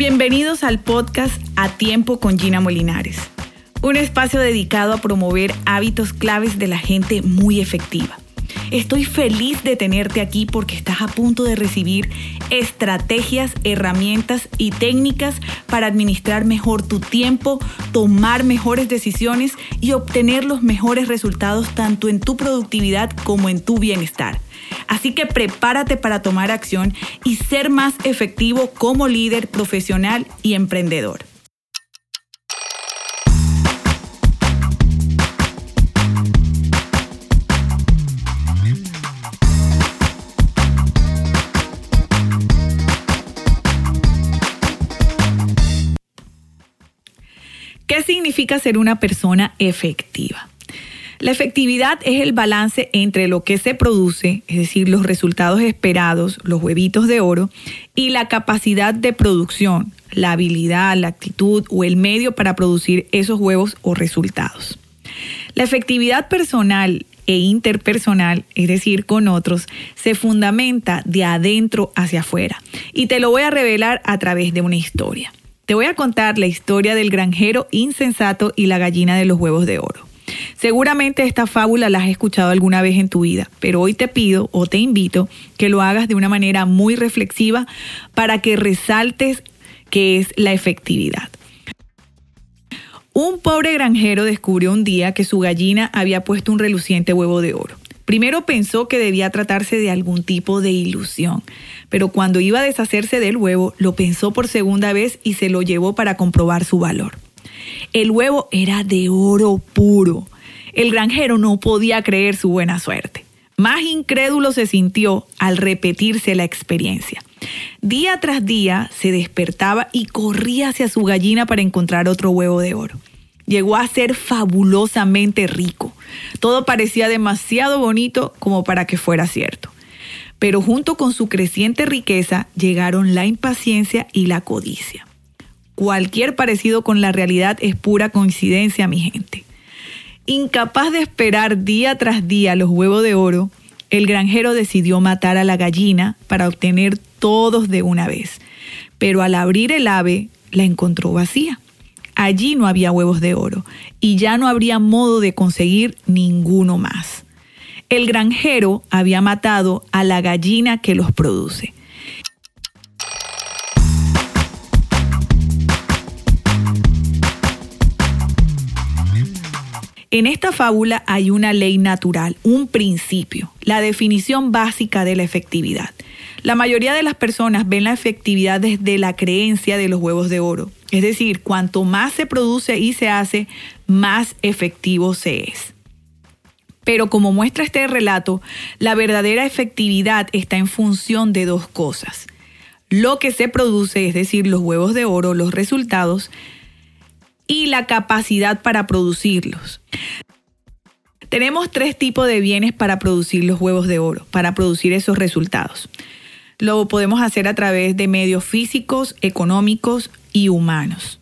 Bienvenidos al podcast A Tiempo con Gina Molinares, un espacio dedicado a promover hábitos claves de la gente muy efectiva. Estoy feliz de tenerte aquí porque estás a punto de recibir estrategias, herramientas y técnicas para administrar mejor tu tiempo, tomar mejores decisiones y obtener los mejores resultados tanto en tu productividad como en tu bienestar. Así que prepárate para tomar acción y ser más efectivo como líder profesional y emprendedor. ¿Qué significa ser una persona efectiva? La efectividad es el balance entre lo que se produce, es decir, los resultados esperados, los huevitos de oro, y la capacidad de producción, la habilidad, la actitud o el medio para producir esos huevos o resultados. La efectividad personal e interpersonal, es decir, con otros, se fundamenta de adentro hacia afuera. Y te lo voy a revelar a través de una historia. Te voy a contar la historia del granjero insensato y la gallina de los huevos de oro. Seguramente esta fábula la has escuchado alguna vez en tu vida, pero hoy te pido o te invito que lo hagas de una manera muy reflexiva para que resaltes qué es la efectividad. Un pobre granjero descubrió un día que su gallina había puesto un reluciente huevo de oro. Primero pensó que debía tratarse de algún tipo de ilusión, pero cuando iba a deshacerse del huevo, lo pensó por segunda vez y se lo llevó para comprobar su valor. El huevo era de oro puro. El granjero no podía creer su buena suerte. Más incrédulo se sintió al repetirse la experiencia. Día tras día se despertaba y corría hacia su gallina para encontrar otro huevo de oro. Llegó a ser fabulosamente rico. Todo parecía demasiado bonito como para que fuera cierto. Pero junto con su creciente riqueza llegaron la impaciencia y la codicia. Cualquier parecido con la realidad es pura coincidencia, mi gente. Incapaz de esperar día tras día los huevos de oro, el granjero decidió matar a la gallina para obtener todos de una vez. Pero al abrir el ave, la encontró vacía. Allí no había huevos de oro y ya no habría modo de conseguir ninguno más. El granjero había matado a la gallina que los produce. En esta fábula hay una ley natural, un principio, la definición básica de la efectividad. La mayoría de las personas ven la efectividad desde la creencia de los huevos de oro. Es decir, cuanto más se produce y se hace, más efectivo se es. Pero como muestra este relato, la verdadera efectividad está en función de dos cosas. Lo que se produce, es decir, los huevos de oro, los resultados, y la capacidad para producirlos. Tenemos tres tipos de bienes para producir los huevos de oro, para producir esos resultados. Lo podemos hacer a través de medios físicos, económicos y humanos.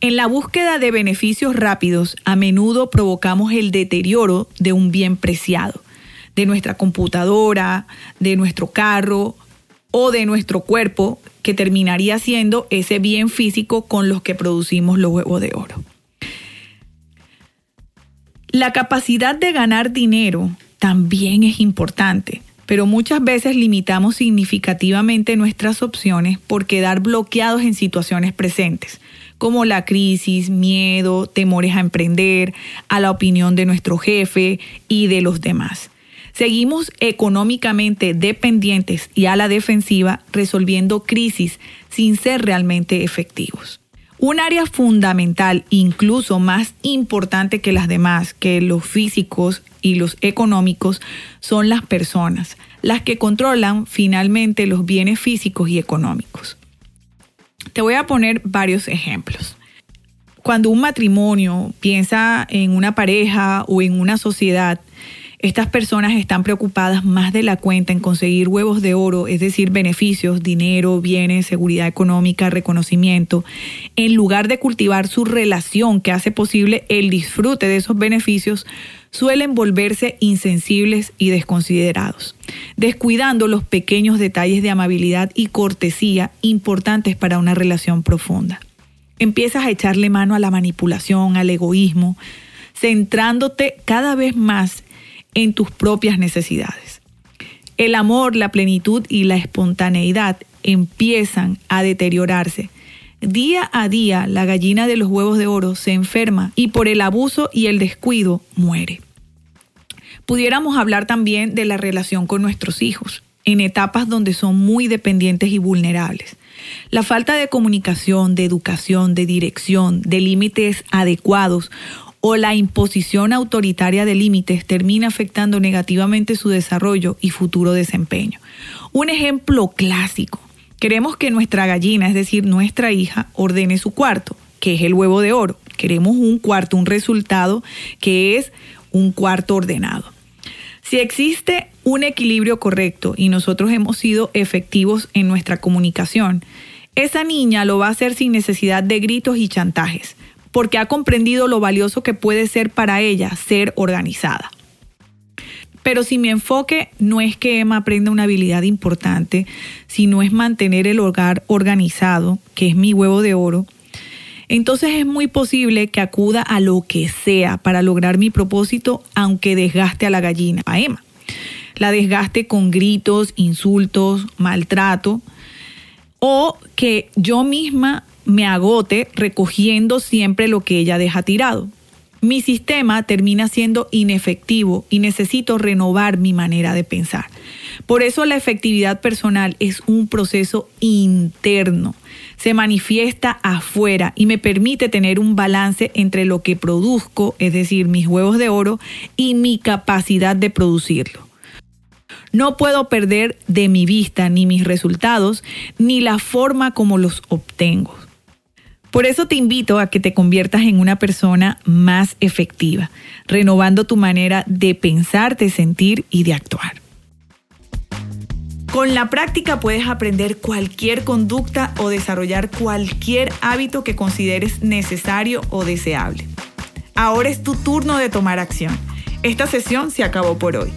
En la búsqueda de beneficios rápidos, a menudo provocamos el deterioro de un bien preciado, de nuestra computadora, de nuestro carro o de nuestro cuerpo, que terminaría siendo ese bien físico con los que producimos los huevos de oro. La capacidad de ganar dinero también es importante, pero muchas veces limitamos significativamente nuestras opciones por quedar bloqueados en situaciones presentes, como la crisis, miedo, temores a emprender, a la opinión de nuestro jefe y de los demás. Seguimos económicamente dependientes y a la defensiva resolviendo crisis sin ser realmente efectivos. Un área fundamental, incluso más importante que las demás, que los físicos y los económicos, son las personas, las que controlan finalmente los bienes físicos y económicos. Te voy a poner varios ejemplos. Cuando un matrimonio piensa en una pareja o en una sociedad, estas personas están preocupadas más de la cuenta en conseguir huevos de oro, es decir, beneficios, dinero, bienes, seguridad económica, reconocimiento, en lugar de cultivar su relación que hace posible el disfrute de esos beneficios, suelen volverse insensibles y desconsiderados. descuidando los pequeños detalles de amabilidad y cortesía importantes para una relación profunda. Empiezas a echarle mano a la manipulación, al egoísmo, centrándote cada vez más en tus propias necesidades. El amor, la plenitud y la espontaneidad empiezan a deteriorarse. Día a día la gallina de los huevos de oro se enferma y por el abuso y el descuido muere. Pudiéramos hablar también de la relación con nuestros hijos, en etapas donde son muy dependientes y vulnerables. La falta de comunicación, de educación, de dirección, de límites adecuados o la imposición autoritaria de límites termina afectando negativamente su desarrollo y futuro desempeño. Un ejemplo clásico. Queremos que nuestra gallina, es decir, nuestra hija, ordene su cuarto, que es el huevo de oro. Queremos un cuarto, un resultado que es un cuarto ordenado. Si existe un equilibrio correcto y nosotros hemos sido efectivos en nuestra comunicación, esa niña lo va a hacer sin necesidad de gritos y chantajes porque ha comprendido lo valioso que puede ser para ella ser organizada. Pero si mi enfoque no es que Emma aprenda una habilidad importante, sino es mantener el hogar organizado, que es mi huevo de oro, entonces es muy posible que acuda a lo que sea para lograr mi propósito, aunque desgaste a la gallina, a Emma. La desgaste con gritos, insultos, maltrato, o que yo misma me agote recogiendo siempre lo que ella deja tirado. Mi sistema termina siendo inefectivo y necesito renovar mi manera de pensar. Por eso la efectividad personal es un proceso interno. Se manifiesta afuera y me permite tener un balance entre lo que produzco, es decir, mis huevos de oro, y mi capacidad de producirlo. No puedo perder de mi vista ni mis resultados, ni la forma como los obtengo. Por eso te invito a que te conviertas en una persona más efectiva, renovando tu manera de pensar, de sentir y de actuar. Con la práctica puedes aprender cualquier conducta o desarrollar cualquier hábito que consideres necesario o deseable. Ahora es tu turno de tomar acción. Esta sesión se acabó por hoy